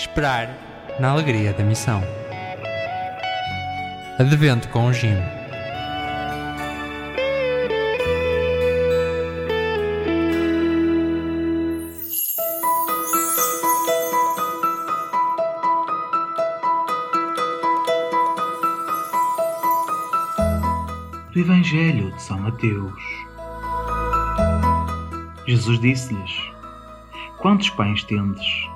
Esperar na alegria da missão. Advento com o Jim. do Evangelho de São Mateus. Jesus disse-lhes: Quantos pães tendes?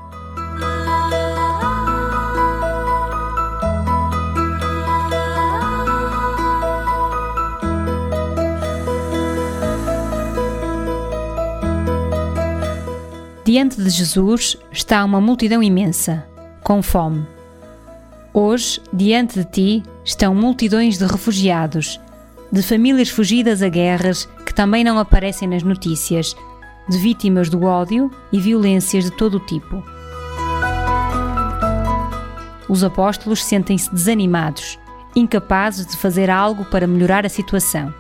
Diante de Jesus está uma multidão imensa, com fome. Hoje, diante de ti, estão multidões de refugiados, de famílias fugidas a guerras que também não aparecem nas notícias, de vítimas do ódio e violências de todo o tipo. Os apóstolos sentem-se desanimados, incapazes de fazer algo para melhorar a situação,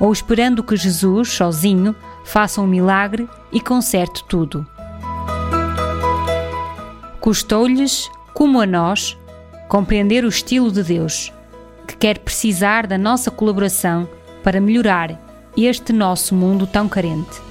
ou esperando que Jesus, sozinho, faça um milagre e conserte tudo. Custou-lhes, como a nós, compreender o estilo de Deus, que quer precisar da nossa colaboração para melhorar este nosso mundo tão carente.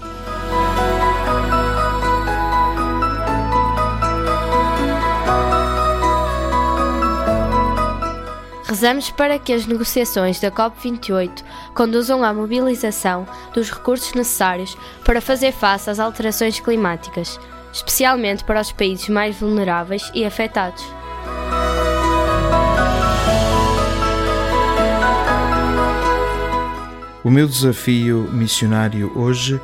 Rezamos para que as negociações da COP28 conduzam à mobilização dos recursos necessários para fazer face às alterações climáticas, especialmente para os países mais vulneráveis e afetados. O meu desafio missionário hoje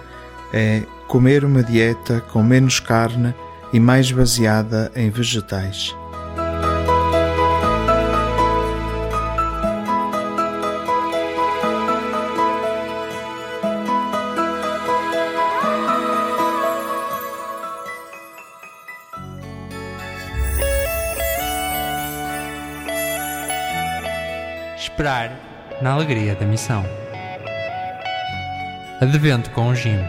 é comer uma dieta com menos carne e mais baseada em vegetais. Esperar na alegria da missão. Advento com o Jim.